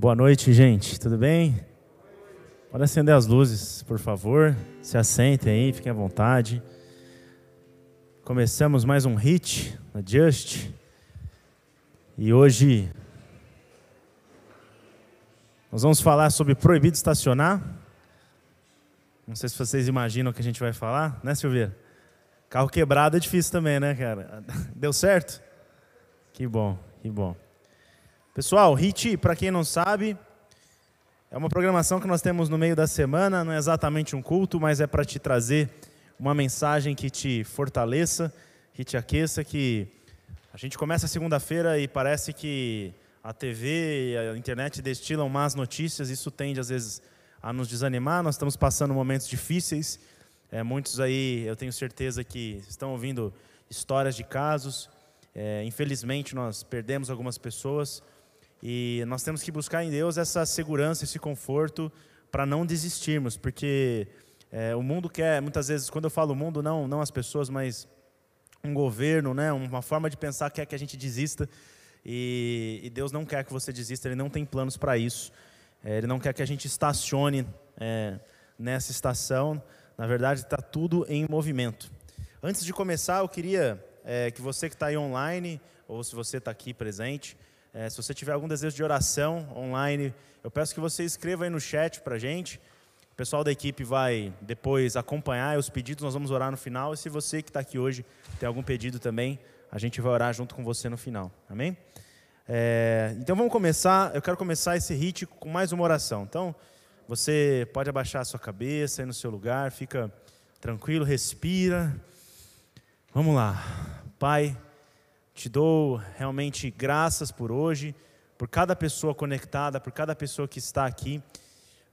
Boa noite, gente. Tudo bem? Pode acender as luzes, por favor. Se assentem aí, fiquem à vontade. Começamos mais um hit na Just. E hoje nós vamos falar sobre proibido estacionar. Não sei se vocês imaginam o que a gente vai falar, né, Silveira? Carro quebrado é difícil também, né, cara? Deu certo? Que bom, que bom. Pessoal, HIT, para quem não sabe, é uma programação que nós temos no meio da semana, não é exatamente um culto, mas é para te trazer uma mensagem que te fortaleça, que te aqueça, que a gente começa segunda-feira e parece que a TV e a internet destilam más notícias, isso tende às vezes a nos desanimar, nós estamos passando momentos difíceis, é, muitos aí eu tenho certeza que estão ouvindo histórias de casos, é, infelizmente nós perdemos algumas pessoas, e nós temos que buscar em Deus essa segurança, esse conforto para não desistirmos, porque é, o mundo quer, muitas vezes, quando eu falo mundo, não, não as pessoas, mas um governo, né, uma forma de pensar quer que a gente desista. E, e Deus não quer que você desista, Ele não tem planos para isso. É, ele não quer que a gente estacione é, nessa estação. Na verdade, está tudo em movimento. Antes de começar, eu queria é, que você que está aí online, ou se você está aqui presente, é, se você tiver algum desejo de oração online, eu peço que você escreva aí no chat para a gente. O pessoal da equipe vai depois acompanhar os pedidos, nós vamos orar no final. E se você que está aqui hoje tem algum pedido também, a gente vai orar junto com você no final. Amém? É, então vamos começar. Eu quero começar esse hit com mais uma oração. Então, você pode abaixar a sua cabeça aí no seu lugar, fica tranquilo, respira. Vamos lá. Pai, te dou realmente graças por hoje, por cada pessoa conectada, por cada pessoa que está aqui,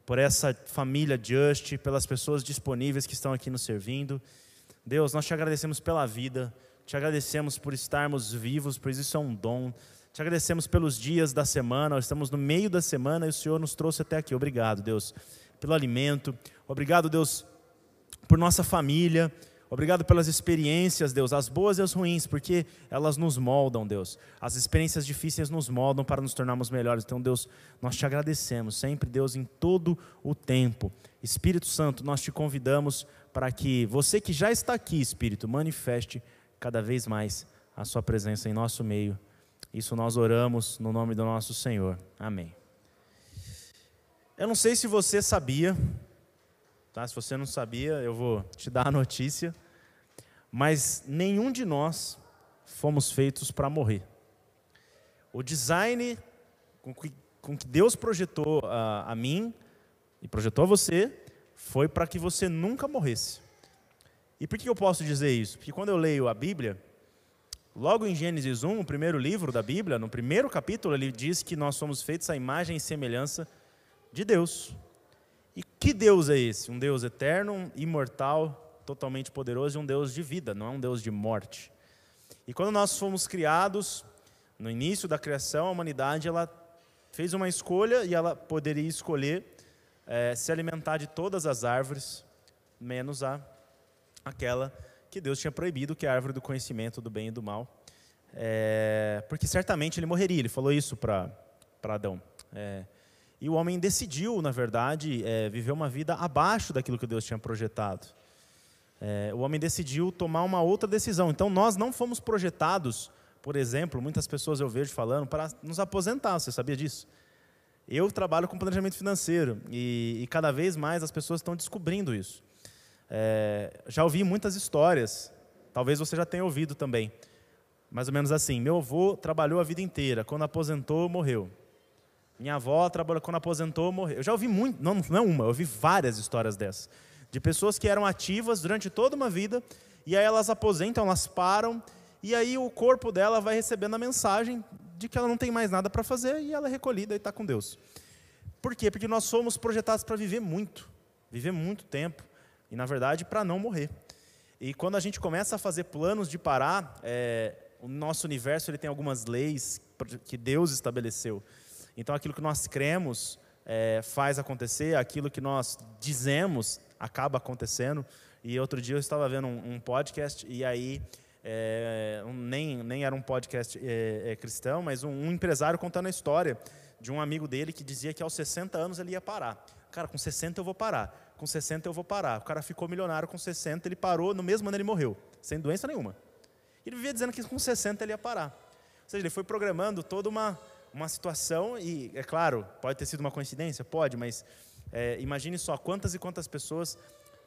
por essa família Just, pelas pessoas disponíveis que estão aqui nos servindo. Deus, nós te agradecemos pela vida, te agradecemos por estarmos vivos, pois isso é um dom. Te agradecemos pelos dias da semana, nós estamos no meio da semana e o Senhor nos trouxe até aqui. Obrigado, Deus, pelo alimento. Obrigado, Deus, por nossa família. Obrigado pelas experiências, Deus, as boas e as ruins, porque elas nos moldam, Deus. As experiências difíceis nos moldam para nos tornarmos melhores. Então, Deus, nós te agradecemos sempre, Deus, em todo o tempo. Espírito Santo, nós te convidamos para que você que já está aqui, Espírito, manifeste cada vez mais a sua presença em nosso meio. Isso nós oramos no nome do nosso Senhor. Amém. Eu não sei se você sabia, Tá? Se você não sabia, eu vou te dar a notícia. Mas nenhum de nós fomos feitos para morrer. O design com que, com que Deus projetou a, a mim e projetou a você foi para que você nunca morresse. E por que eu posso dizer isso? Porque quando eu leio a Bíblia, logo em Gênesis 1, o primeiro livro da Bíblia, no primeiro capítulo, ele diz que nós somos feitos à imagem e semelhança de Deus. E que Deus é esse? Um Deus eterno, imortal, totalmente poderoso e um Deus de vida, não é um Deus de morte. E quando nós fomos criados, no início da criação, a humanidade ela fez uma escolha e ela poderia escolher é, se alimentar de todas as árvores, menos a aquela que Deus tinha proibido, que é a árvore do conhecimento do bem e do mal. É, porque certamente ele morreria, ele falou isso para Adão. É, e o homem decidiu, na verdade, é, viver uma vida abaixo daquilo que Deus tinha projetado. É, o homem decidiu tomar uma outra decisão. Então, nós não fomos projetados, por exemplo, muitas pessoas eu vejo falando, para nos aposentar. Você sabia disso? Eu trabalho com planejamento financeiro e, e cada vez mais as pessoas estão descobrindo isso. É, já ouvi muitas histórias, talvez você já tenha ouvido também. Mais ou menos assim: meu avô trabalhou a vida inteira, quando aposentou, morreu. Minha avó trabalhou quando aposentou, morreu. Eu já ouvi muito, não, não é uma, eu ouvi várias histórias dessas. De pessoas que eram ativas durante toda uma vida, e aí elas aposentam, elas param, e aí o corpo dela vai recebendo a mensagem de que ela não tem mais nada para fazer e ela é recolhida e está com Deus. Por quê? Porque nós somos projetados para viver muito, viver muito tempo, e na verdade para não morrer. E quando a gente começa a fazer planos de parar, é, o nosso universo ele tem algumas leis que Deus estabeleceu. Então, aquilo que nós cremos é, faz acontecer, aquilo que nós dizemos acaba acontecendo. E outro dia eu estava vendo um, um podcast, e aí, é, um, nem, nem era um podcast é, é cristão, mas um, um, empresário contando a história de um amigo dele que dizia que aos 60 anos ele ia parar. Cara, com 60 eu vou parar. Com 60 eu vou parar. O cara ficou milionário com 60, ele parou, no mesmo ano ele morreu, sem doença nenhuma. Ele vivia dizendo que com 60 ele ia parar. Ou seja, ele foi programando toda uma, uma situação, e é claro, pode ter sido uma coincidência? Pode, mas é, imagine só quantas e quantas pessoas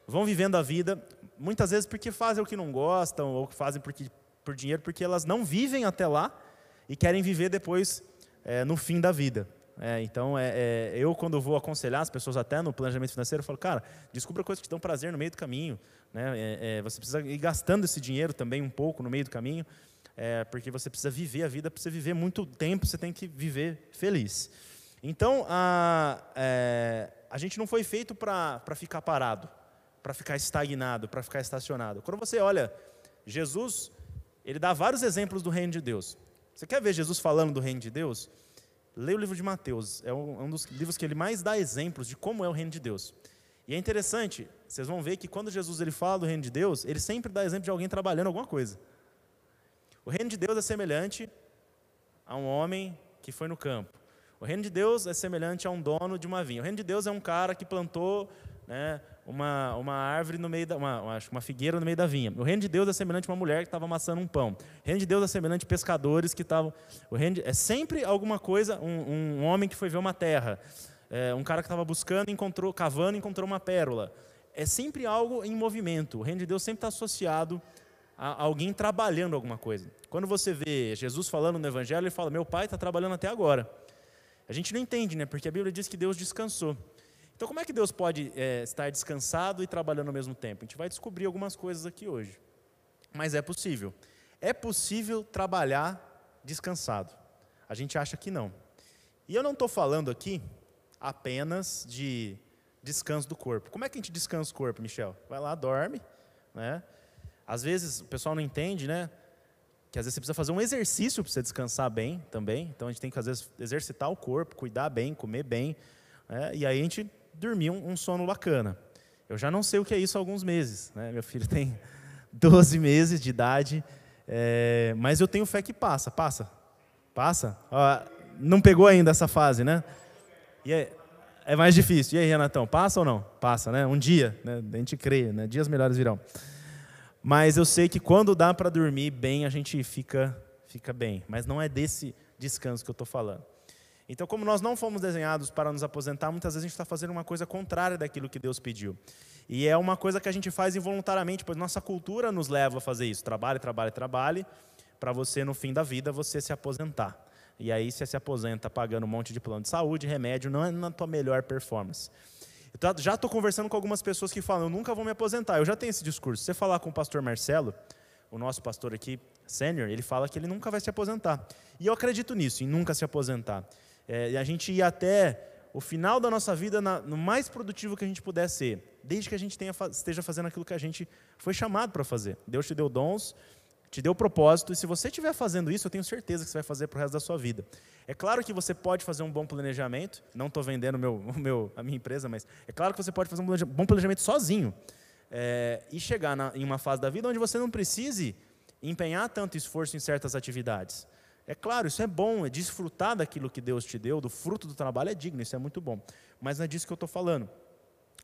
vão vivendo a vida, muitas vezes porque fazem o que não gostam, ou fazem porque, por dinheiro, porque elas não vivem até lá e querem viver depois é, no fim da vida. É, então, é, é, eu, quando vou aconselhar as pessoas até no planejamento financeiro, eu falo, cara, descubra coisas que te dão prazer no meio do caminho. Né? É, é, você precisa ir gastando esse dinheiro também um pouco no meio do caminho, é, porque você precisa viver a vida, precisa viver muito tempo, você tem que viver feliz. Então, a, a gente não foi feito para ficar parado, para ficar estagnado, para ficar estacionado. Quando você olha, Jesus, ele dá vários exemplos do reino de Deus. Você quer ver Jesus falando do reino de Deus? Leia o livro de Mateus, é um, é um dos livros que ele mais dá exemplos de como é o reino de Deus. E é interessante, vocês vão ver que quando Jesus ele fala do reino de Deus, ele sempre dá exemplo de alguém trabalhando alguma coisa. O reino de Deus é semelhante a um homem que foi no campo. O reino de Deus é semelhante a um dono de uma vinha. O reino de Deus é um cara que plantou né, uma, uma árvore no meio da. Uma, uma figueira no meio da vinha. O reino de Deus é semelhante a uma mulher que estava amassando um pão. O reino de Deus é semelhante a pescadores que estavam. O reino é sempre alguma coisa, um, um homem que foi ver uma terra. É, um cara que estava buscando, encontrou, cavando, encontrou uma pérola. É sempre algo em movimento. O reino de Deus sempre está associado a alguém trabalhando alguma coisa. Quando você vê Jesus falando no Evangelho, ele fala: Meu pai está trabalhando até agora. A gente não entende, né? Porque a Bíblia diz que Deus descansou. Então, como é que Deus pode é, estar descansado e trabalhando ao mesmo tempo? A gente vai descobrir algumas coisas aqui hoje. Mas é possível. É possível trabalhar descansado. A gente acha que não. E eu não estou falando aqui apenas de descanso do corpo. Como é que a gente descansa o corpo, Michel? Vai lá, dorme. Né? Às vezes o pessoal não entende, né? Que às vezes você precisa fazer um exercício para você descansar bem também. Então a gente tem que, às vezes, exercitar o corpo, cuidar bem, comer bem. Né? E aí a gente dormir um, um, sono bacana. Eu já não sei o que é isso há alguns meses. Né? Meu filho tem 12 meses de idade, é, mas eu tenho fé que passa. Passa? Passa? Ó, não pegou ainda essa fase, né? E é, é mais difícil. E aí, Renatão, passa ou não? Passa, né? Um dia, né? a gente crê, né? dias melhores virão. Mas eu sei que quando dá para dormir bem, a gente fica, fica bem. Mas não é desse descanso que eu estou falando. Então, como nós não fomos desenhados para nos aposentar, muitas vezes a gente está fazendo uma coisa contrária daquilo que Deus pediu. E é uma coisa que a gente faz involuntariamente, pois nossa cultura nos leva a fazer isso. Trabalhe, trabalhe, trabalhe, para você, no fim da vida, você se aposentar. E aí você se aposenta pagando um monte de plano de saúde, remédio, não é na tua melhor performance. Eu já estou conversando com algumas pessoas que falam, eu nunca vou me aposentar. Eu já tenho esse discurso. Se você falar com o pastor Marcelo, o nosso pastor aqui, sênior, ele fala que ele nunca vai se aposentar. E eu acredito nisso, em nunca se aposentar. É, a gente ir até o final da nossa vida na, no mais produtivo que a gente puder ser, desde que a gente tenha, esteja fazendo aquilo que a gente foi chamado para fazer. Deus te deu dons, te deu propósito, e se você estiver fazendo isso, eu tenho certeza que você vai fazer para o resto da sua vida. É claro que você pode fazer um bom planejamento, não estou vendendo meu, meu, a minha empresa, mas é claro que você pode fazer um bom planejamento sozinho é, e chegar na, em uma fase da vida onde você não precise empenhar tanto esforço em certas atividades. É claro, isso é bom, é desfrutar daquilo que Deus te deu, do fruto do trabalho é digno, isso é muito bom. Mas não é disso que eu estou falando.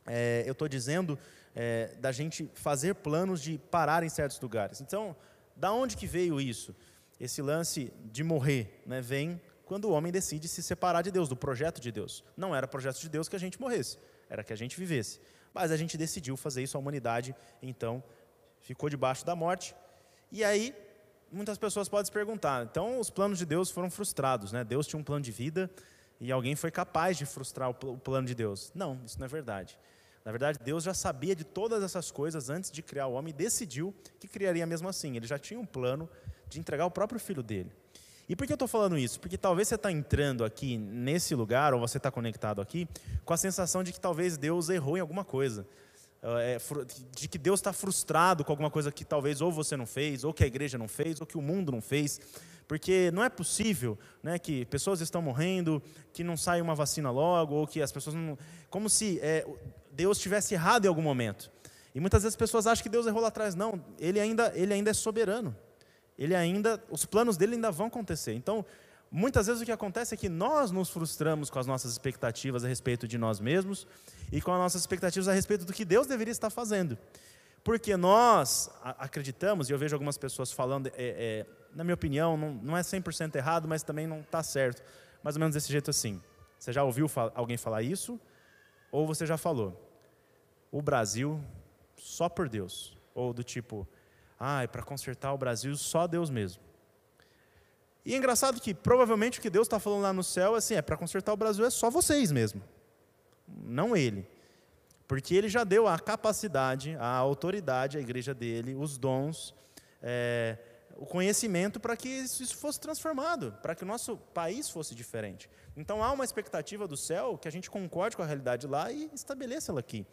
É, eu estou dizendo é, da gente fazer planos de parar em certos lugares. Então, da onde que veio isso? Esse lance de morrer né, vem quando o homem decide se separar de Deus, do projeto de Deus. Não era projeto de Deus que a gente morresse, era que a gente vivesse. Mas a gente decidiu fazer isso, a humanidade então ficou debaixo da morte. E aí muitas pessoas podem se perguntar, então os planos de Deus foram frustrados, né? Deus tinha um plano de vida e alguém foi capaz de frustrar o plano de Deus. Não, isso não é verdade. Na verdade, Deus já sabia de todas essas coisas antes de criar o homem e decidiu que criaria mesmo assim. Ele já tinha um plano de entregar o próprio filho dele. E por que eu estou falando isso? Porque talvez você está entrando aqui nesse lugar, ou você está conectado aqui, com a sensação de que talvez Deus errou em alguma coisa. É, de que Deus está frustrado com alguma coisa que talvez ou você não fez, ou que a igreja não fez, ou que o mundo não fez. Porque não é possível né, que pessoas estão morrendo, que não sai uma vacina logo, ou que as pessoas não. Como se é, Deus tivesse errado em algum momento. E muitas vezes as pessoas acham que Deus errou lá atrás. Não, ele ainda, ele ainda é soberano. Ele ainda, os planos dele ainda vão acontecer. Então, muitas vezes o que acontece é que nós nos frustramos com as nossas expectativas a respeito de nós mesmos e com as nossas expectativas a respeito do que Deus deveria estar fazendo. Porque nós acreditamos, e eu vejo algumas pessoas falando, é, é, na minha opinião, não, não é 100% errado, mas também não está certo. Mais ou menos desse jeito assim. Você já ouviu alguém falar isso? Ou você já falou? O Brasil, só por Deus. Ou do tipo, ah, é para consertar o Brasil, só Deus mesmo. E é engraçado que provavelmente o que Deus está falando lá no céu assim, é para consertar o Brasil é só vocês mesmo, não Ele. Porque Ele já deu a capacidade, a autoridade à igreja dele, os dons, é, o conhecimento para que isso fosse transformado, para que o nosso país fosse diferente. Então há uma expectativa do céu que a gente concorde com a realidade lá e estabeleça ela aqui.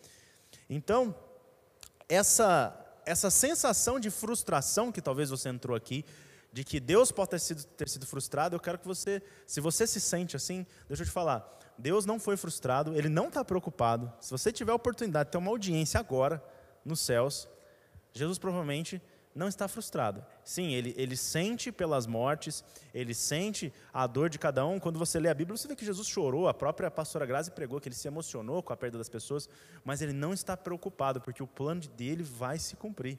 Então, essa, essa sensação de frustração que talvez você entrou aqui, de que Deus pode ter sido, ter sido frustrado, eu quero que você, se você se sente assim, deixa eu te falar, Deus não foi frustrado, Ele não está preocupado. Se você tiver a oportunidade de ter uma audiência agora, nos céus, Jesus provavelmente não está frustrado. Sim, ele, ele sente pelas mortes, ele sente a dor de cada um. Quando você lê a Bíblia, você vê que Jesus chorou, a própria pastora Grazi pregou que ele se emocionou com a perda das pessoas, mas ele não está preocupado, porque o plano dele vai se cumprir.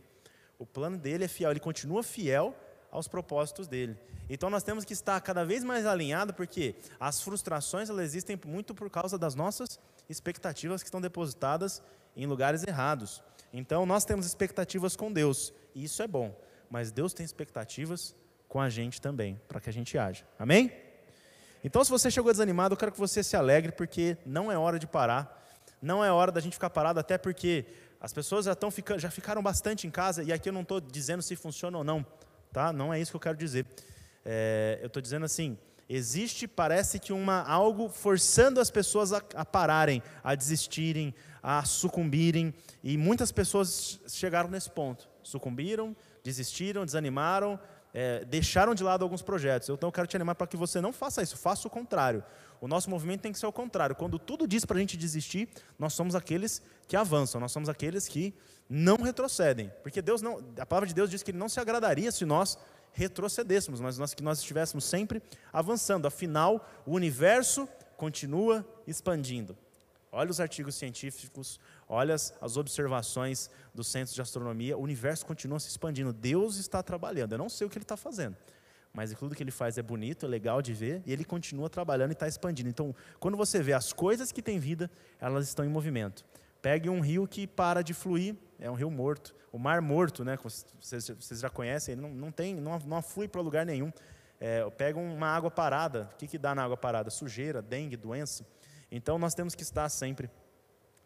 O plano dele é fiel, ele continua fiel aos propósitos dele. Então nós temos que estar cada vez mais alinhado, porque as frustrações elas existem muito por causa das nossas expectativas que estão depositadas em lugares errados. Então nós temos expectativas com Deus, e isso é bom, mas Deus tem expectativas com a gente também, para que a gente haja. Amém? Então, se você chegou desanimado, eu quero que você se alegre, porque não é hora de parar. Não é hora da gente ficar parado, até porque as pessoas já, ficando, já ficaram bastante em casa, e aqui eu não estou dizendo se funciona ou não tá? Não é isso que eu quero dizer. É, eu estou dizendo assim, existe, parece que uma algo forçando as pessoas a, a, pararem, a desistirem, a sucumbirem, e muitas pessoas chegaram nesse ponto, sucumbiram, desistiram, desanimaram, é, deixaram de lado alguns projetos. Então eu quero te animar para que você não faça isso, faça o contrário. O nosso movimento tem que ser o contrário. Quando tudo diz para a gente desistir, nós somos aqueles que avançam, nós somos aqueles que não retrocedem. Porque Deus não, a palavra de Deus diz que Ele não se agradaria se nós retrocedêssemos, mas nós, que nós estivéssemos sempre avançando. Afinal, o universo continua expandindo. Olha os artigos científicos, olha as, as observações dos centros de astronomia, o universo continua se expandindo. Deus está trabalhando. Eu não sei o que ele está fazendo, mas tudo que ele faz é bonito, é legal de ver, e ele continua trabalhando e está expandindo. Então, quando você vê as coisas que têm vida, elas estão em movimento. Pegue um rio que para de fluir, é um rio morto. O mar morto, né, vocês, vocês já conhecem, ele não, não, tem, não, não flui para lugar nenhum. É, pega uma água parada, o que, que dá na água parada? Sujeira, dengue, doença. Então nós temos que estar sempre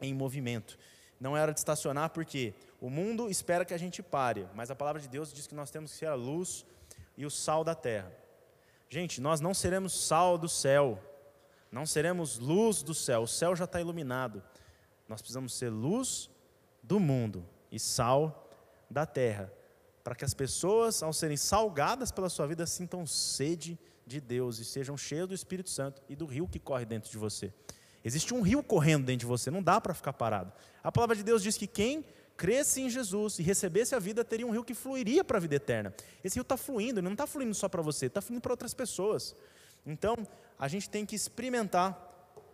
em movimento. Não é hora de estacionar porque o mundo espera que a gente pare, mas a palavra de Deus diz que nós temos que ser a luz e o sal da terra. Gente, nós não seremos sal do céu, não seremos luz do céu, o céu já está iluminado. Nós precisamos ser luz do mundo e sal da terra, para que as pessoas, ao serem salgadas pela sua vida, sintam sede de Deus e sejam cheios do Espírito Santo e do rio que corre dentro de você. Existe um rio correndo dentro de você, não dá para ficar parado. A palavra de Deus diz que quem cresce em Jesus e recebesse a vida, teria um rio que fluiria para a vida eterna. Esse rio está fluindo, ele não está fluindo só para você, está fluindo para outras pessoas. Então, a gente tem que experimentar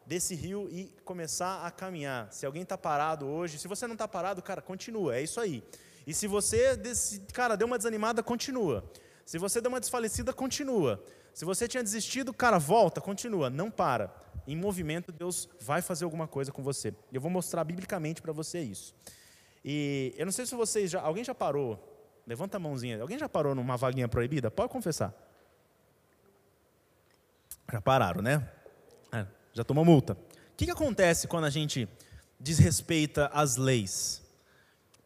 desse rio e começar a caminhar. Se alguém está parado hoje, se você não está parado, cara, continua, é isso aí. E se você, cara, deu uma desanimada, continua. Se você deu uma desfalecida, continua. Se você tinha desistido, cara, volta, continua, não para em movimento, Deus vai fazer alguma coisa com você. Eu vou mostrar biblicamente para você isso. E eu não sei se vocês já. Alguém já parou? Levanta a mãozinha. Alguém já parou numa vaguinha proibida? Pode confessar. Já pararam, né? É, já tomou multa. O que, que acontece quando a gente desrespeita as leis?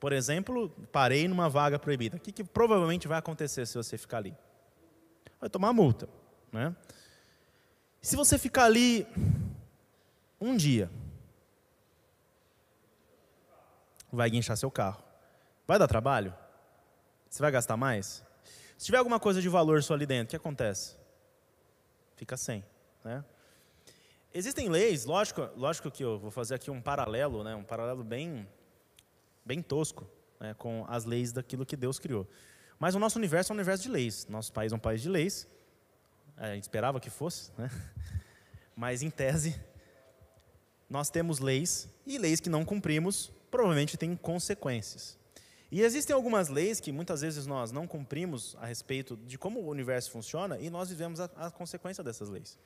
Por exemplo, parei numa vaga proibida. O que, que provavelmente vai acontecer se você ficar ali? Vai tomar multa. Né? Se você ficar ali um dia, vai guinchar seu carro. Vai dar trabalho? Você vai gastar mais? Se tiver alguma coisa de valor só ali dentro, o que acontece? Fica sem. Né? Existem leis, lógico, lógico que eu vou fazer aqui um paralelo, né, um paralelo bem, bem tosco né, com as leis daquilo que Deus criou. Mas o nosso universo é um universo de leis. Nosso país é um país de leis a gente esperava que fosse, né? Mas em tese, nós temos leis e leis que não cumprimos provavelmente têm consequências. E existem algumas leis que muitas vezes nós não cumprimos a respeito de como o universo funciona e nós vivemos a, a consequência dessas leis.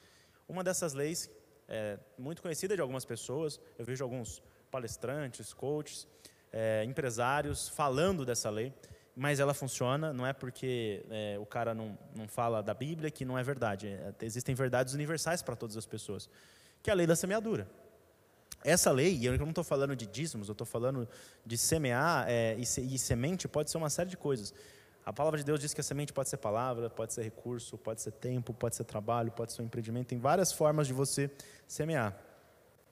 Uma dessas leis é muito conhecida de algumas pessoas, eu vejo alguns palestrantes, coaches, é, empresários falando dessa lei, mas ela funciona, não é porque é, o cara não, não fala da Bíblia que não é verdade. É, existem verdades universais para todas as pessoas, que é a lei da semeadura. Essa lei, e eu não estou falando de dízimos, eu estou falando de semear é, e, se, e, semente pode ser uma série de coisas. A palavra de Deus diz que a semente pode ser palavra, pode ser recurso, pode ser tempo, pode ser trabalho, pode ser um empreendimento. Tem várias formas de você semear.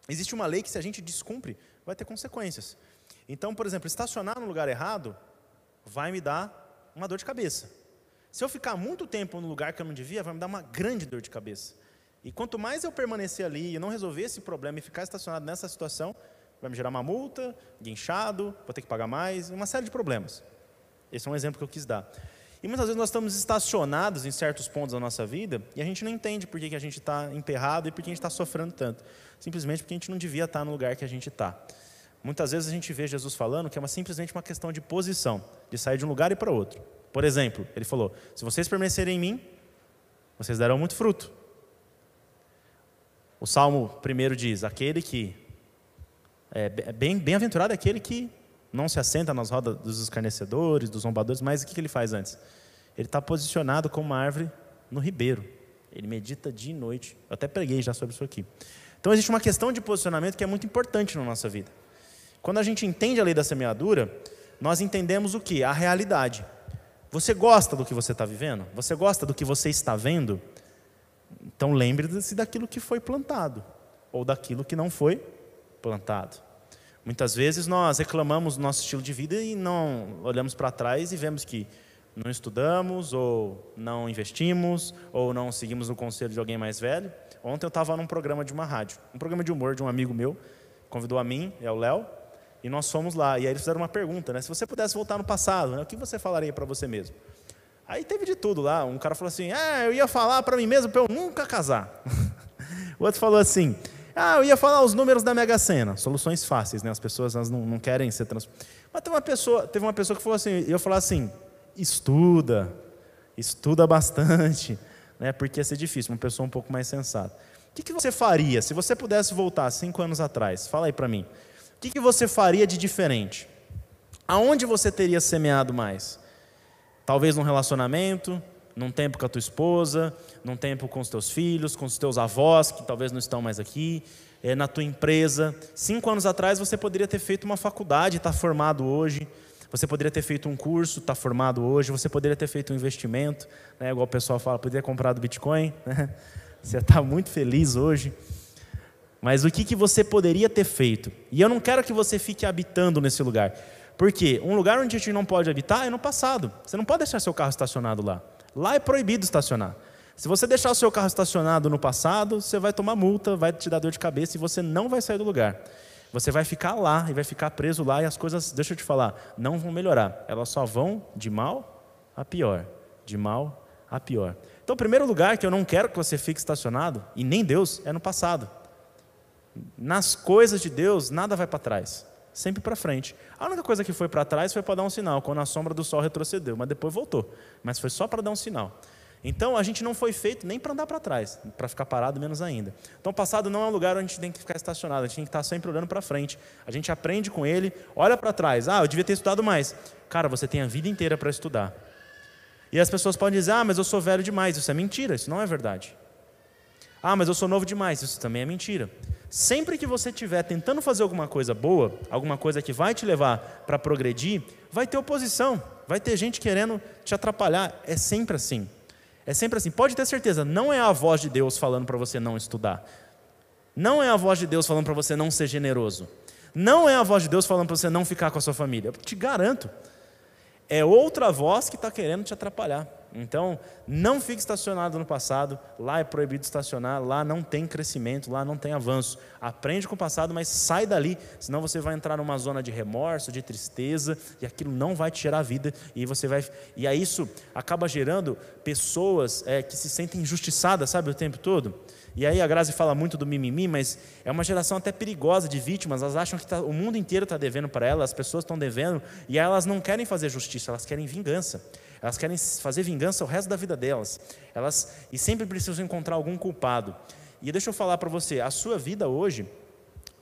Existe uma lei que, se a gente descumpre, vai ter consequências. Então, por exemplo, estacionar no lugar errado vai me dar uma dor de cabeça. Se eu ficar muito tempo no lugar que eu não devia, vai me dar uma grande dor de cabeça. E quanto mais eu permanecer ali e não resolver esse problema e ficar estacionado nessa situação, vai me gerar uma multa, guinchado, vou ter que pagar mais, uma série de problemas. Esse é um exemplo que eu quis dar. E muitas vezes nós estamos estacionados em certos pontos da nossa vida e a gente não entende por que, que a gente está emperrado e por que a gente está sofrendo tanto. Simplesmente porque a gente não devia estar no lugar que a gente está. Muitas vezes a gente vê Jesus falando que é uma, simplesmente uma questão de posição, de sair de um lugar e para outro. Por exemplo, ele falou: se vocês permanecerem em mim, vocês darão muito fruto. O Salmo primeiro diz: aquele que é bem bem-aventurado é aquele que não se assenta nas rodas dos escarnecedores, dos zombadores, mas o que ele faz antes? Ele está posicionado como uma árvore no ribeiro. Ele medita dia e noite. Eu até preguei já sobre isso aqui. Então existe uma questão de posicionamento que é muito importante na nossa vida. Quando a gente entende a lei da semeadura, nós entendemos o que? A realidade. Você gosta do que você está vivendo? Você gosta do que você está vendo? Então lembre-se daquilo que foi plantado ou daquilo que não foi plantado. Muitas vezes nós reclamamos do nosso estilo de vida e não olhamos para trás e vemos que não estudamos, ou não investimos, ou não seguimos o conselho de alguém mais velho. Ontem eu estava num programa de uma rádio, um programa de humor de um amigo meu, convidou a mim e ao Léo, e nós fomos lá. E aí eles fizeram uma pergunta, né? Se você pudesse voltar no passado, né? o que você falaria para você mesmo? Aí teve de tudo lá. Um cara falou assim: Ah, eu ia falar para mim mesmo para eu nunca casar. o outro falou assim: Ah, eu ia falar os números da Mega Sena. Soluções fáceis, né? As pessoas elas não, não querem ser trans. Mas teve uma pessoa, teve uma pessoa que falou assim: Eu falar assim, estuda, estuda bastante, né? Porque ia ser difícil. Uma pessoa um pouco mais sensata. O que, que você faria se você pudesse voltar cinco anos atrás? Fala aí para mim. O que, que você faria de diferente? Aonde você teria semeado mais? Talvez num relacionamento, num tempo com a tua esposa, num tempo com os teus filhos, com os teus avós, que talvez não estão mais aqui, é, na tua empresa. Cinco anos atrás você poderia ter feito uma faculdade, está formado hoje. Você poderia ter feito um curso, está formado hoje. Você poderia ter feito um investimento, né, igual o pessoal fala, poderia ter comprado Bitcoin. Né? Você está muito feliz hoje. Mas o que, que você poderia ter feito? E eu não quero que você fique habitando nesse lugar. Porque um lugar onde a gente não pode habitar é no passado. Você não pode deixar seu carro estacionado lá. Lá é proibido estacionar. Se você deixar o seu carro estacionado no passado, você vai tomar multa, vai te dar dor de cabeça e você não vai sair do lugar. Você vai ficar lá e vai ficar preso lá e as coisas, deixa eu te falar, não vão melhorar. Elas só vão de mal a pior. De mal a pior. Então, o primeiro lugar que eu não quero que você fique estacionado, e nem Deus, é no passado. Nas coisas de Deus, nada vai para trás sempre para frente. A única coisa que foi para trás foi para dar um sinal, quando a sombra do sol retrocedeu, mas depois voltou. Mas foi só para dar um sinal. Então a gente não foi feito nem para andar para trás, para ficar parado menos ainda. Então o passado não é um lugar onde a gente tem que ficar estacionado, a gente tem que estar sempre olhando para frente. A gente aprende com ele, olha para trás. Ah, eu devia ter estudado mais. Cara, você tem a vida inteira para estudar. E as pessoas podem dizer: "Ah, mas eu sou velho demais". Isso é mentira, isso não é verdade. Ah, mas eu sou novo demais. Isso também é mentira. Sempre que você estiver tentando fazer alguma coisa boa, alguma coisa que vai te levar para progredir, vai ter oposição, vai ter gente querendo te atrapalhar. É sempre assim. É sempre assim. Pode ter certeza, não é a voz de Deus falando para você não estudar. Não é a voz de Deus falando para você não ser generoso. Não é a voz de Deus falando para você não ficar com a sua família. Eu te garanto. É outra voz que está querendo te atrapalhar. Então, não fique estacionado no passado, lá é proibido estacionar, lá não tem crescimento, lá não tem avanço. Aprende com o passado, mas sai dali, senão você vai entrar numa zona de remorso, de tristeza, e aquilo não vai te gerar vida, e você vai. E aí isso acaba gerando pessoas é, que se sentem injustiçadas, sabe, o tempo todo. E aí a Grazi fala muito do mimimi, mas é uma geração até perigosa de vítimas. Elas acham que tá, o mundo inteiro está devendo para elas, as pessoas estão devendo, e elas não querem fazer justiça, elas querem vingança. Elas querem fazer vingança o resto da vida delas. Elas e sempre precisam encontrar algum culpado. E deixa eu falar para você, a sua vida hoje,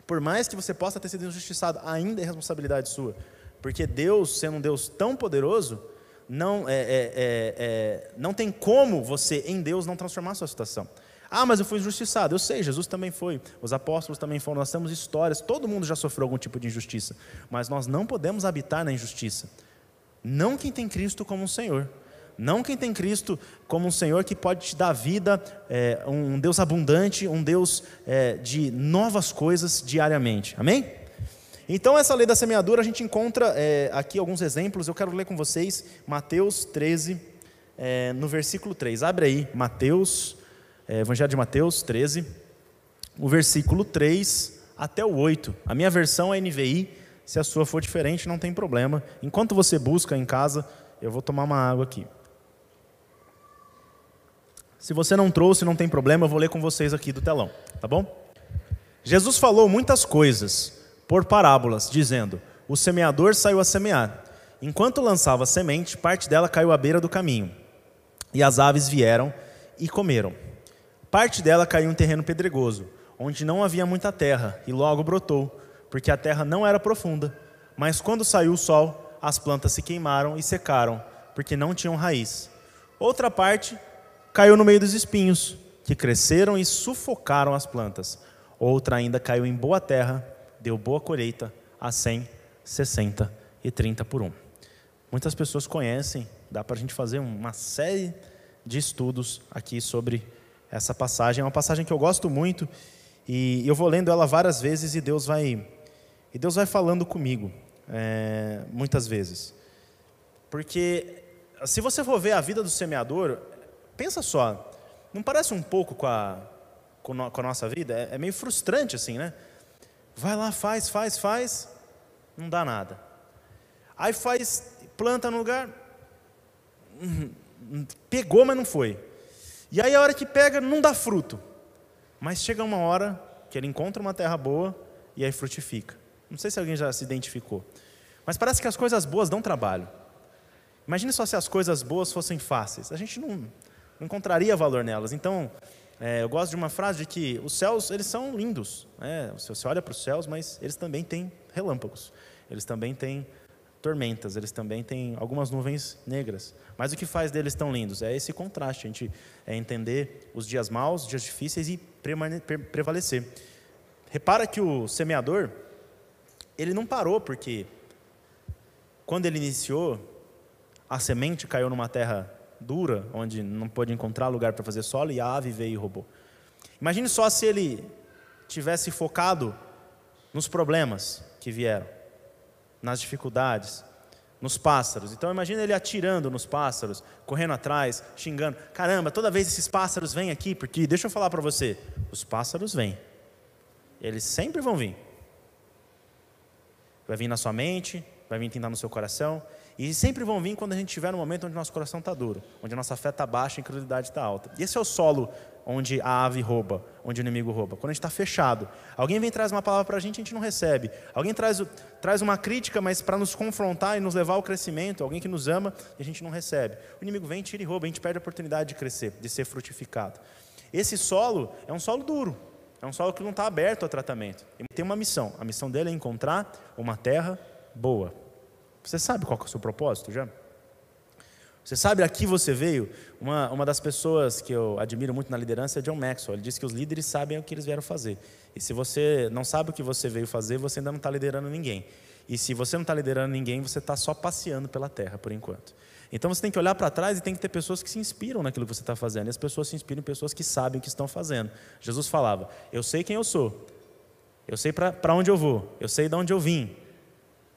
por mais que você possa ter sido injustiçado, ainda é responsabilidade sua, porque Deus, sendo um Deus tão poderoso, não é, é, é, é não tem como você em Deus não transformar a sua situação. Ah, mas eu fui injustiçado. Eu sei, Jesus também foi. Os apóstolos também foram. Nós temos histórias. Todo mundo já sofreu algum tipo de injustiça. Mas nós não podemos habitar na injustiça. Não quem tem Cristo como um Senhor. Não quem tem Cristo como um Senhor que pode te dar vida, é, um Deus abundante, um Deus é, de novas coisas diariamente. Amém? Então, essa lei da semeadura, a gente encontra é, aqui alguns exemplos. Eu quero ler com vocês Mateus 13, é, no versículo 3. Abre aí, Mateus, é, Evangelho de Mateus 13, o versículo 3 até o 8. A minha versão é NVI. Se a sua for diferente, não tem problema. Enquanto você busca em casa, eu vou tomar uma água aqui. Se você não trouxe, não tem problema, eu vou ler com vocês aqui do telão, tá bom? Jesus falou muitas coisas por parábolas, dizendo: O semeador saiu a semear. Enquanto lançava a semente, parte dela caiu à beira do caminho. E as aves vieram e comeram. Parte dela caiu em terreno pedregoso, onde não havia muita terra, e logo brotou porque a terra não era profunda. Mas quando saiu o sol, as plantas se queimaram e secaram, porque não tinham raiz. Outra parte caiu no meio dos espinhos, que cresceram e sufocaram as plantas. Outra ainda caiu em boa terra, deu boa colheita a 100, 60 e 30 por um. Muitas pessoas conhecem, dá para a gente fazer uma série de estudos aqui sobre essa passagem. É uma passagem que eu gosto muito e eu vou lendo ela várias vezes e Deus vai e Deus vai falando comigo, é, muitas vezes. Porque, se você for ver a vida do semeador, pensa só, não parece um pouco com a, com a nossa vida? É, é meio frustrante assim, né? Vai lá, faz, faz, faz, não dá nada. Aí faz, planta no lugar, hum, pegou, mas não foi. E aí a hora que pega, não dá fruto. Mas chega uma hora que ele encontra uma terra boa e aí frutifica. Não sei se alguém já se identificou. Mas parece que as coisas boas dão trabalho. Imagine só se as coisas boas fossem fáceis. A gente não, não encontraria valor nelas. Então, é, eu gosto de uma frase de que os céus, eles são lindos. Né? Você olha para os céus, mas eles também têm relâmpagos. Eles também têm tormentas. Eles também têm algumas nuvens negras. Mas o que faz deles tão lindos? É esse contraste. A gente é entender os dias maus, os dias difíceis e prevalecer. Repara que o semeador, ele não parou porque quando ele iniciou, a semente caiu numa terra dura, onde não pôde encontrar lugar para fazer solo, e a ave veio e roubou. Imagine só se ele tivesse focado nos problemas que vieram, nas dificuldades, nos pássaros. Então imagine ele atirando nos pássaros, correndo atrás, xingando. Caramba, toda vez esses pássaros vêm aqui, porque deixa eu falar para você, os pássaros vêm. Eles sempre vão vir. Vai vir na sua mente, vai vir tentar no seu coração. E sempre vão vir quando a gente estiver no momento onde nosso coração está duro, onde a nossa fé está baixa e a incredulidade está alta. E esse é o solo onde a ave rouba, onde o inimigo rouba. Quando a gente está fechado. Alguém vem traz uma palavra para a gente, a gente não recebe. Alguém traz, traz uma crítica, mas para nos confrontar e nos levar ao crescimento. Alguém que nos ama e a gente não recebe. O inimigo vem, tira e rouba, a gente perde a oportunidade de crescer, de ser frutificado. Esse solo é um solo duro. É um solo que não está aberto ao tratamento. Ele tem uma missão. A missão dele é encontrar uma terra boa. Você sabe qual é o seu propósito já? Você sabe a que você veio? Uma, uma das pessoas que eu admiro muito na liderança é John Maxwell. Ele diz que os líderes sabem o que eles vieram fazer. E se você não sabe o que você veio fazer, você ainda não está liderando ninguém. E se você não está liderando ninguém, você está só passeando pela terra por enquanto. Então você tem que olhar para trás e tem que ter pessoas que se inspiram naquilo que você está fazendo. E as pessoas se inspiram em pessoas que sabem o que estão fazendo. Jesus falava: Eu sei quem eu sou, eu sei para onde eu vou, eu sei de onde eu vim,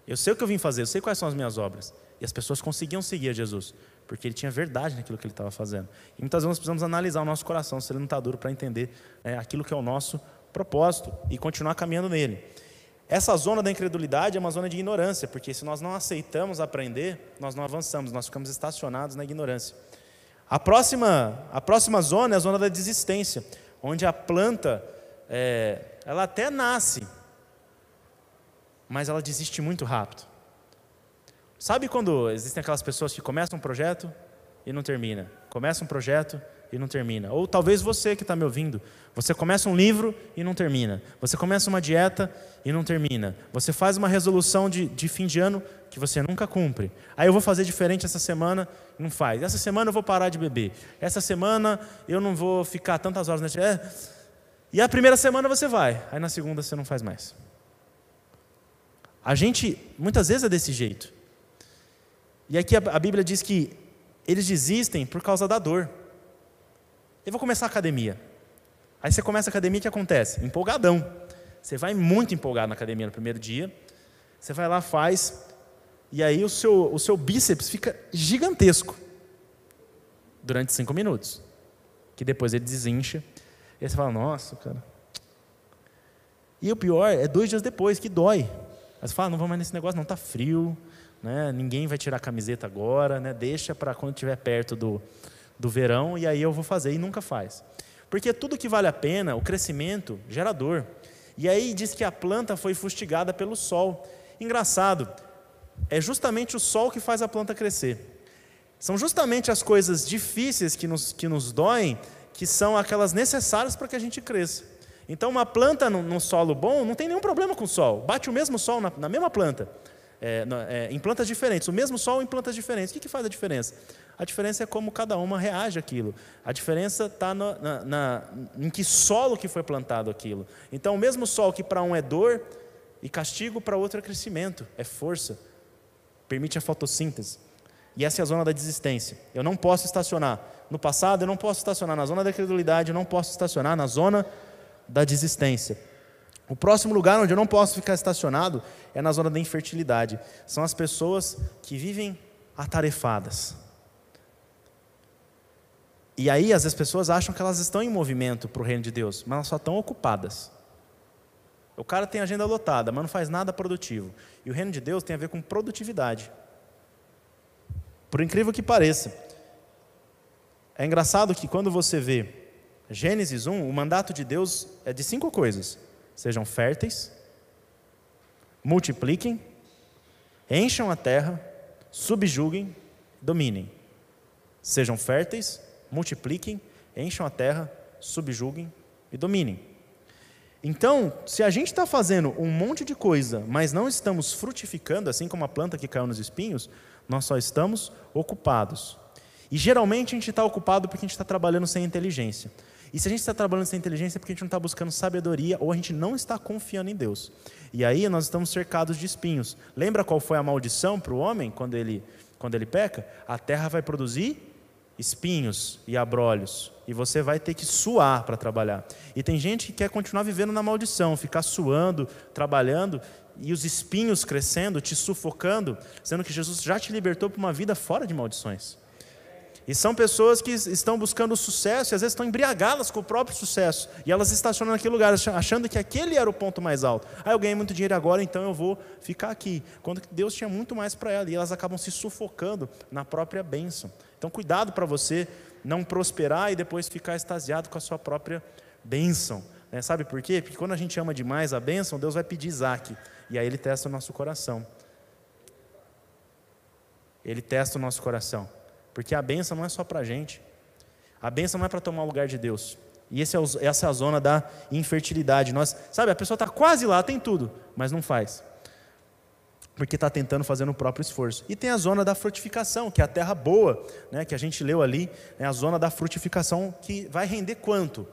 eu sei o que eu vim fazer, eu sei quais são as minhas obras. E as pessoas conseguiam seguir a Jesus, porque ele tinha verdade naquilo que ele estava fazendo. E muitas vezes nós precisamos analisar o nosso coração, se ele não está duro, para entender é, aquilo que é o nosso propósito e continuar caminhando nele. Essa zona da incredulidade é uma zona de ignorância, porque se nós não aceitamos aprender, nós não avançamos, nós ficamos estacionados na ignorância. A próxima, a próxima zona é a zona da desistência, onde a planta, é, ela até nasce, mas ela desiste muito rápido. Sabe quando existem aquelas pessoas que começam um projeto e não termina, começam um projeto e não termina. Ou talvez você que está me ouvindo, você começa um livro e não termina. Você começa uma dieta e não termina. Você faz uma resolução de, de fim de ano que você nunca cumpre. Aí eu vou fazer diferente essa semana, não faz. Essa semana eu vou parar de beber. Essa semana eu não vou ficar tantas horas na é. E a primeira semana você vai, aí na segunda você não faz mais. A gente muitas vezes é desse jeito. E aqui a Bíblia diz que eles desistem por causa da dor. Eu vou começar a academia. Aí você começa a academia, o que acontece? Empolgadão. Você vai muito empolgado na academia no primeiro dia. Você vai lá, faz. E aí o seu, o seu bíceps fica gigantesco. Durante cinco minutos. Que depois ele desincha. E aí você fala, nossa, cara. E o pior é dois dias depois, que dói. Aí você fala, não vou mais nesse negócio, não, está frio. Né? Ninguém vai tirar a camiseta agora, né? deixa para quando estiver perto do, do verão e aí eu vou fazer e nunca faz. Porque tudo que vale a pena, o crescimento, gera dor. E aí diz que a planta foi fustigada pelo sol. Engraçado, é justamente o sol que faz a planta crescer. São justamente as coisas difíceis que nos, que nos doem que são aquelas necessárias para que a gente cresça. Então, uma planta no, solo bom não tem nenhum problema com o sol. Bate o mesmo sol na, na mesma planta. É, é, em plantas diferentes, o mesmo sol em plantas diferentes. O que, que faz a diferença? A diferença é como cada uma reage àquilo. A diferença está na, na, em que solo que foi plantado aquilo. Então, o mesmo sol que para um é dor e castigo, para outro é crescimento, é força, permite a fotossíntese. E essa é a zona da desistência. Eu não posso estacionar. No passado, eu não posso estacionar na zona da credulidade, eu não posso estacionar na zona da desistência. O próximo lugar onde eu não posso ficar estacionado é na zona da infertilidade. São as pessoas que vivem atarefadas. E aí, as pessoas acham que elas estão em movimento para o reino de Deus, mas elas só estão ocupadas. O cara tem agenda lotada, mas não faz nada produtivo. E o reino de Deus tem a ver com produtividade. Por incrível que pareça. É engraçado que quando você vê Gênesis 1, o mandato de Deus é de cinco coisas: sejam férteis, multipliquem, encham a terra, subjuguem, dominem. Sejam férteis, multipliquem, encham a terra, subjuguem e dominem. Então, se a gente está fazendo um monte de coisa, mas não estamos frutificando, assim como a planta que caiu nos espinhos, nós só estamos ocupados. E geralmente a gente está ocupado porque a gente está trabalhando sem inteligência. E se a gente está trabalhando sem inteligência é porque a gente não está buscando sabedoria ou a gente não está confiando em Deus. E aí nós estamos cercados de espinhos. Lembra qual foi a maldição para o homem quando ele, quando ele peca? A terra vai produzir espinhos e abrolhos, e você vai ter que suar para trabalhar. E tem gente que quer continuar vivendo na maldição, ficar suando, trabalhando, e os espinhos crescendo, te sufocando, sendo que Jesus já te libertou para uma vida fora de maldições. E são pessoas que estão buscando sucesso e às vezes estão embriagadas com o próprio sucesso. E elas estacionam naquele lugar, achando que aquele era o ponto mais alto. Ah, eu ganhei muito dinheiro agora, então eu vou ficar aqui. Quando Deus tinha muito mais para ela. E elas acabam se sufocando na própria bênção. Então, cuidado para você não prosperar e depois ficar extasiado com a sua própria bênção. Né? Sabe por quê? Porque quando a gente ama demais a bênção, Deus vai pedir Isaac. E aí ele testa o nosso coração. Ele testa o nosso coração. Porque a bênção não é só para a gente. A bênção não é para tomar o lugar de Deus. E é essa é a zona da infertilidade. Nós, sabe, a pessoa está quase lá, tem tudo, mas não faz porque está tentando fazer no próprio esforço. E tem a zona da frutificação, que é a terra boa, né, que a gente leu ali, é a zona da frutificação que vai render quanto?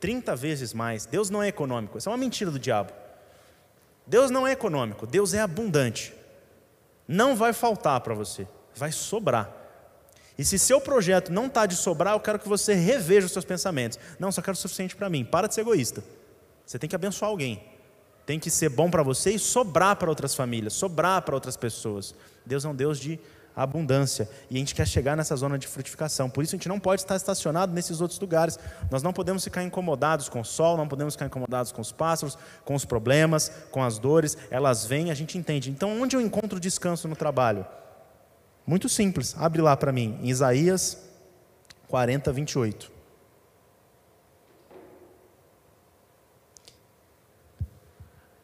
30 vezes mais. Deus não é econômico, isso é uma mentira do diabo. Deus não é econômico, Deus é abundante. Não vai faltar para você, vai sobrar. E se seu projeto não está de sobrar, eu quero que você reveja os seus pensamentos. Não, só quero o suficiente para mim. Para de ser egoísta. Você tem que abençoar alguém tem que ser bom para você e sobrar para outras famílias, sobrar para outras pessoas. Deus é um Deus de abundância. E a gente quer chegar nessa zona de frutificação. Por isso a gente não pode estar estacionado nesses outros lugares. Nós não podemos ficar incomodados com o sol, não podemos ficar incomodados com os pássaros, com os problemas, com as dores. Elas vêm, a gente entende. Então, onde eu encontro descanso no trabalho? Muito simples. Abre lá para mim, em Isaías 40, 28.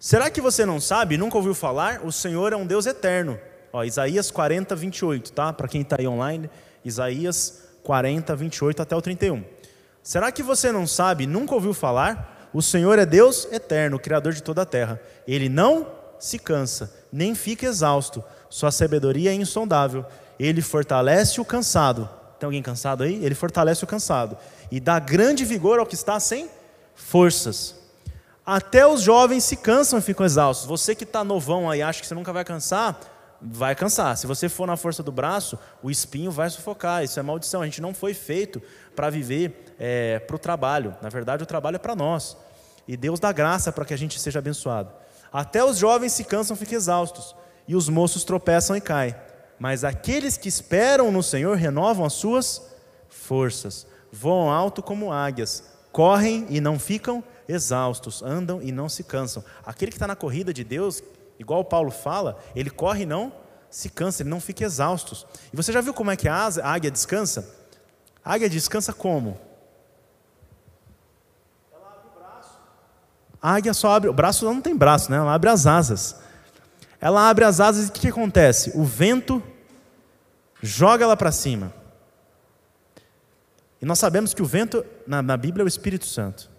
Será que você não sabe, nunca ouviu falar? O Senhor é um Deus eterno. Ó, Isaías 40, 28, tá? Para quem está aí online, Isaías 40, 28 até o 31. Será que você não sabe, nunca ouviu falar? O Senhor é Deus eterno, Criador de toda a terra. Ele não se cansa, nem fica exausto. Sua sabedoria é insondável. Ele fortalece o cansado. Tem alguém cansado aí? Ele fortalece o cansado. E dá grande vigor ao que está sem forças. Até os jovens se cansam e ficam exaustos. Você que está novão aí, acha que você nunca vai cansar, vai cansar. Se você for na força do braço, o espinho vai sufocar. Isso é maldição. A gente não foi feito para viver é, para o trabalho. Na verdade, o trabalho é para nós. E Deus dá graça para que a gente seja abençoado. Até os jovens se cansam e ficam exaustos. E os moços tropeçam e caem. Mas aqueles que esperam no Senhor renovam as suas forças. Voam alto como águias. Correm e não ficam exaustos. Andam e não se cansam. Aquele que está na corrida de Deus, Igual Paulo fala, ele corre e não se cansa, ele não fica exausto. E você já viu como é que a águia descansa? A águia descansa como? Ela abre o braço. A águia só abre, o braço não tem braço, né? Ela abre as asas. Ela abre as asas e o que, que acontece? O vento joga ela para cima. E nós sabemos que o vento na, na Bíblia é o Espírito Santo.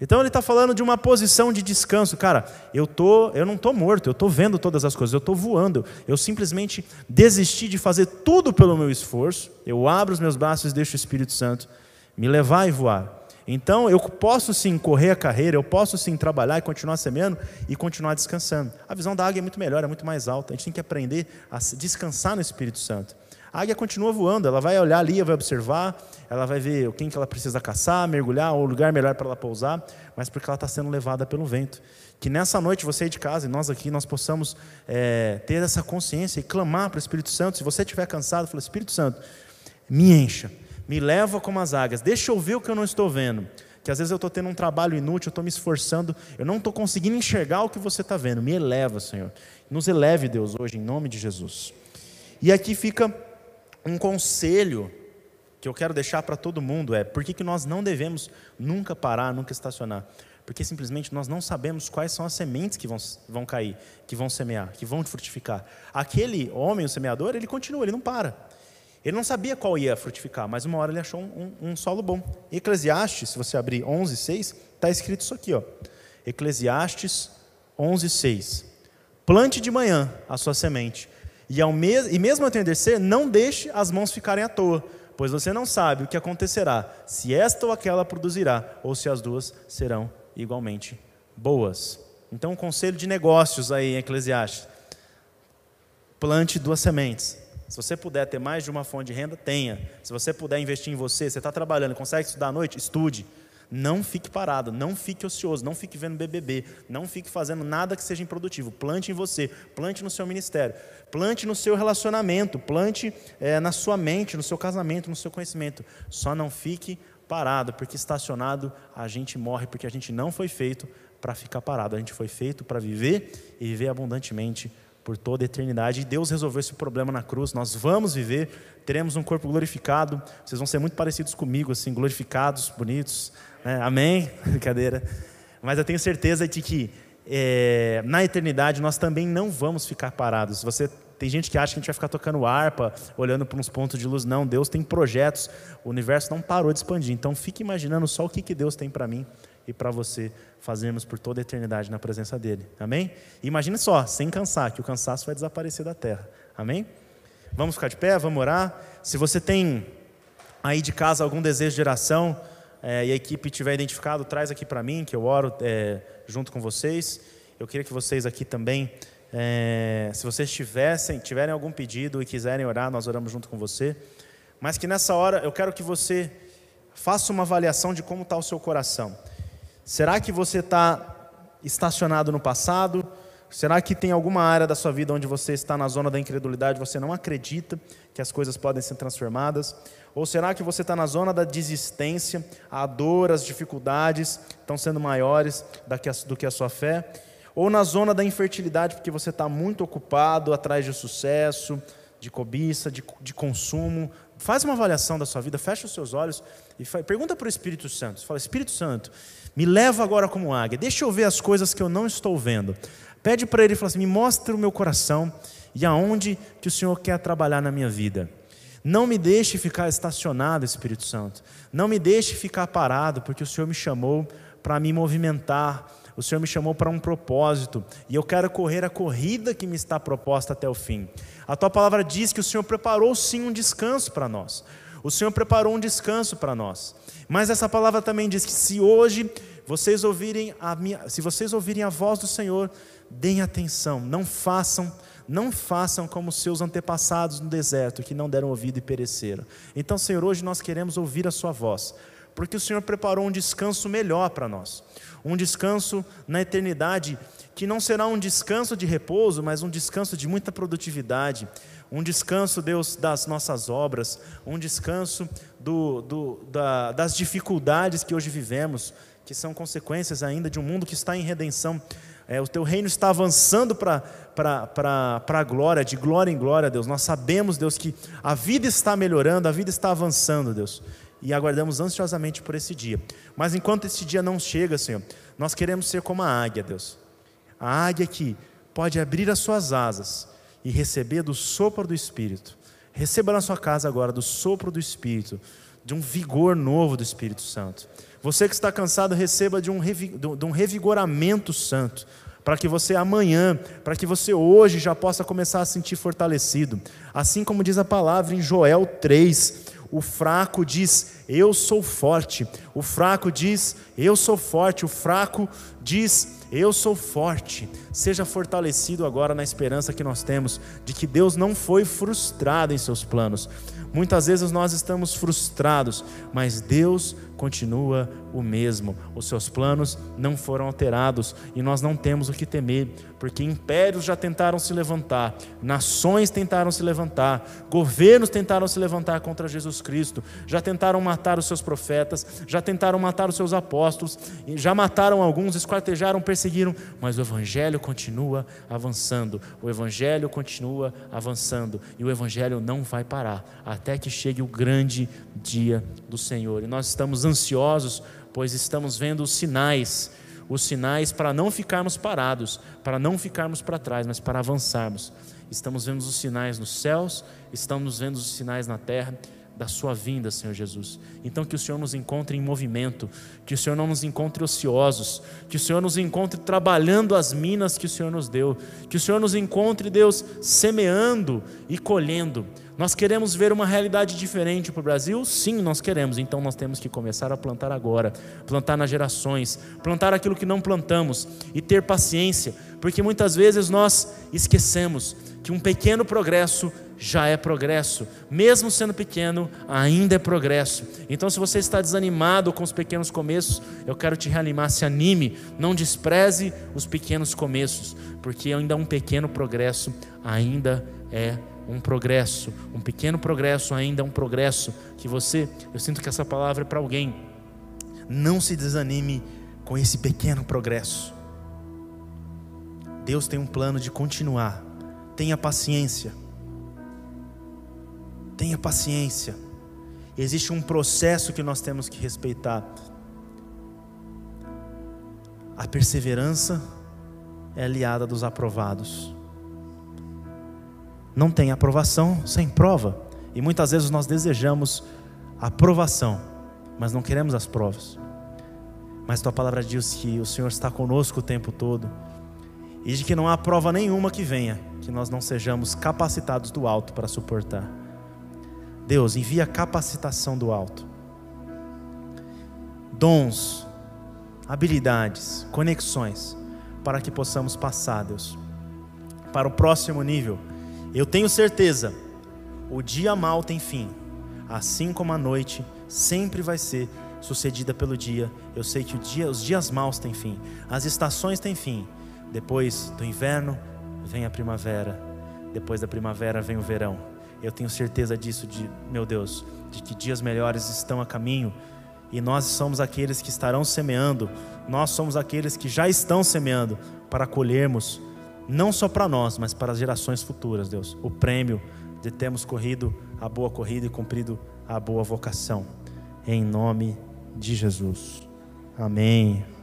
Então ele está falando de uma posição de descanso. Cara, eu, tô, eu não estou morto, eu estou vendo todas as coisas, eu estou voando. Eu simplesmente desisti de fazer tudo pelo meu esforço. Eu abro os meus braços e deixo o Espírito Santo me levar e voar. Então eu posso sim correr a carreira, eu posso sim trabalhar e continuar semeando e continuar descansando. A visão da águia é muito melhor, é muito mais alta. A gente tem que aprender a descansar no Espírito Santo. A águia continua voando, ela vai olhar ali, vai observar, ela vai ver quem que ela precisa caçar, mergulhar, o lugar melhor para ela pousar, mas porque ela está sendo levada pelo vento. Que nessa noite você aí de casa e nós aqui, nós possamos é, ter essa consciência e clamar para o Espírito Santo. Se você estiver cansado, fala, Espírito Santo, me encha, me leva como as águias, deixa eu ver o que eu não estou vendo. Que às vezes eu estou tendo um trabalho inútil, eu estou me esforçando, eu não estou conseguindo enxergar o que você está vendo. Me eleva, Senhor. Nos eleve, Deus, hoje, em nome de Jesus. E aqui fica um conselho que eu quero deixar para todo mundo é por que, que nós não devemos nunca parar, nunca estacionar? Porque simplesmente nós não sabemos quais são as sementes que vão, vão cair, que vão semear, que vão frutificar. Aquele homem, o semeador, ele continua, ele não para. Ele não sabia qual ia frutificar, mas uma hora ele achou um, um, um solo bom. Em Eclesiastes, se você abrir 11, 6, está escrito isso aqui. Ó. Eclesiastes 11, 6. Plante de manhã a sua semente, e, ao mes e mesmo ao entardecer, não deixe as mãos ficarem à toa, pois você não sabe o que acontecerá, se esta ou aquela produzirá, ou se as duas serão igualmente boas. Então, um conselho de negócios aí em Eclesiastes: plante duas sementes. Se você puder ter mais de uma fonte de renda, tenha. Se você puder investir em você, você está trabalhando, consegue estudar à noite, estude. Não fique parado, não fique ocioso, não fique vendo BBB, não fique fazendo nada que seja improdutivo. Plante em você, plante no seu ministério, plante no seu relacionamento, plante é, na sua mente, no seu casamento, no seu conhecimento. Só não fique parado, porque estacionado a gente morre, porque a gente não foi feito para ficar parado, a gente foi feito para viver e viver abundantemente por toda a eternidade. E Deus resolveu esse problema na cruz. Nós vamos viver, teremos um corpo glorificado. Vocês vão ser muito parecidos comigo, assim, glorificados, bonitos. Né? Amém? Brincadeira. Mas eu tenho certeza de que é, na eternidade nós também não vamos ficar parados. Você tem gente que acha que a gente vai ficar tocando harpa, olhando para uns pontos de luz. Não, Deus tem projetos. O universo não parou de expandir. Então fique imaginando só o que, que Deus tem para mim e para você fazermos por toda a eternidade na presença dele. Amém? imagine só, sem cansar, que o cansaço vai desaparecer da terra. Amém? Vamos ficar de pé, vamos orar. Se você tem aí de casa algum desejo de oração é, e a equipe tiver identificado, traz aqui para mim, que eu oro é, junto com vocês. Eu queria que vocês aqui também, é, se vocês tivessem, tiverem algum pedido e quiserem orar, nós oramos junto com você. Mas que nessa hora eu quero que você faça uma avaliação de como está o seu coração. Será que você está estacionado no passado? Será que tem alguma área da sua vida onde você está na zona da incredulidade, você não acredita que as coisas podem ser transformadas? Ou será que você está na zona da desistência, a dor, as dificuldades estão sendo maiores do que a sua fé? Ou na zona da infertilidade, porque você está muito ocupado atrás de sucesso, de cobiça, de, de consumo? Faz uma avaliação da sua vida, fecha os seus olhos e pergunta para o Espírito Santo. Fala, Espírito Santo, me leva agora como águia, deixa eu ver as coisas que eu não estou vendo. Pede para ele, fala assim, me mostre o meu coração e aonde que o Senhor quer trabalhar na minha vida. Não me deixe ficar estacionado, Espírito Santo. Não me deixe ficar parado, porque o Senhor me chamou para me movimentar. O Senhor me chamou para um propósito e eu quero correr a corrida que me está proposta até o fim. A tua palavra diz que o Senhor preparou sim um descanso para nós. O Senhor preparou um descanso para nós. Mas essa palavra também diz que se hoje vocês ouvirem a minha, se vocês ouvirem a voz do Senhor, deem atenção, não façam não façam como seus antepassados no deserto, que não deram ouvido e pereceram. Então, Senhor, hoje nós queremos ouvir a Sua voz, porque o Senhor preparou um descanso melhor para nós, um descanso na eternidade, que não será um descanso de repouso, mas um descanso de muita produtividade, um descanso, Deus, das nossas obras, um descanso do, do, da, das dificuldades que hoje vivemos, que são consequências ainda de um mundo que está em redenção. É, o teu reino está avançando para a glória, de glória em glória, Deus. Nós sabemos, Deus, que a vida está melhorando, a vida está avançando, Deus. E aguardamos ansiosamente por esse dia. Mas enquanto esse dia não chega, Senhor, nós queremos ser como a águia, Deus. A águia que pode abrir as suas asas e receber do sopro do Espírito. Receba na sua casa agora do sopro do Espírito, de um vigor novo do Espírito Santo. Você que está cansado, receba de um, de um revigoramento santo, para que você amanhã, para que você hoje já possa começar a sentir fortalecido. Assim como diz a palavra em Joel 3, o fraco diz: Eu sou forte. O fraco diz: Eu sou forte. O fraco diz: Eu sou forte. Seja fortalecido agora na esperança que nós temos de que Deus não foi frustrado em seus planos. Muitas vezes nós estamos frustrados, mas Deus continua o mesmo. Os seus planos não foram alterados e nós não temos o que temer, porque impérios já tentaram se levantar, nações tentaram se levantar, governos tentaram se levantar contra Jesus Cristo, já tentaram matar os seus profetas, já tentaram matar os seus apóstolos, já mataram alguns, esquartejaram, perseguiram, mas o evangelho continua avançando. O evangelho continua avançando e o evangelho não vai parar até que chegue o grande dia do Senhor. E nós estamos ansiosos, pois estamos vendo os sinais, os sinais para não ficarmos parados, para não ficarmos para trás, mas para avançarmos. Estamos vendo os sinais nos céus, estamos vendo os sinais na terra da sua vinda, Senhor Jesus. Então que o Senhor nos encontre em movimento, que o Senhor não nos encontre ociosos, que o Senhor nos encontre trabalhando as minas que o Senhor nos deu, que o Senhor nos encontre, Deus, semeando e colhendo. Nós queremos ver uma realidade diferente para o Brasil? Sim, nós queremos. Então nós temos que começar a plantar agora, plantar nas gerações, plantar aquilo que não plantamos e ter paciência, porque muitas vezes nós esquecemos que um pequeno progresso já é progresso, mesmo sendo pequeno, ainda é progresso. Então, se você está desanimado com os pequenos começos, eu quero te reanimar, se anime, não despreze os pequenos começos, porque ainda um pequeno progresso ainda é um progresso, um pequeno progresso ainda é um progresso que você, eu sinto que essa palavra é para alguém. Não se desanime com esse pequeno progresso. Deus tem um plano de continuar. Tenha paciência. Tenha paciência. Existe um processo que nós temos que respeitar. A perseverança é aliada dos aprovados não tem aprovação sem prova. E muitas vezes nós desejamos aprovação, mas não queremos as provas. Mas tua palavra diz que o Senhor está conosco o tempo todo e de que não há prova nenhuma que venha que nós não sejamos capacitados do alto para suportar. Deus, envia capacitação do alto, dons, habilidades, conexões, para que possamos passar, Deus, para o próximo nível eu tenho certeza, o dia mal tem fim, assim como a noite sempre vai ser sucedida pelo dia. Eu sei que dia, os dias maus têm fim, as estações têm fim, Depois do inverno vem a primavera. Depois da primavera vem o verão. Eu tenho certeza disso, de meu Deus, de que dias melhores estão a caminho. E nós somos aqueles que estarão semeando. Nós somos aqueles que já estão semeando para colhermos, não só para nós, mas para as gerações futuras, Deus. O prêmio de termos corrido a boa corrida e cumprido a boa vocação. Em nome de Jesus. Amém.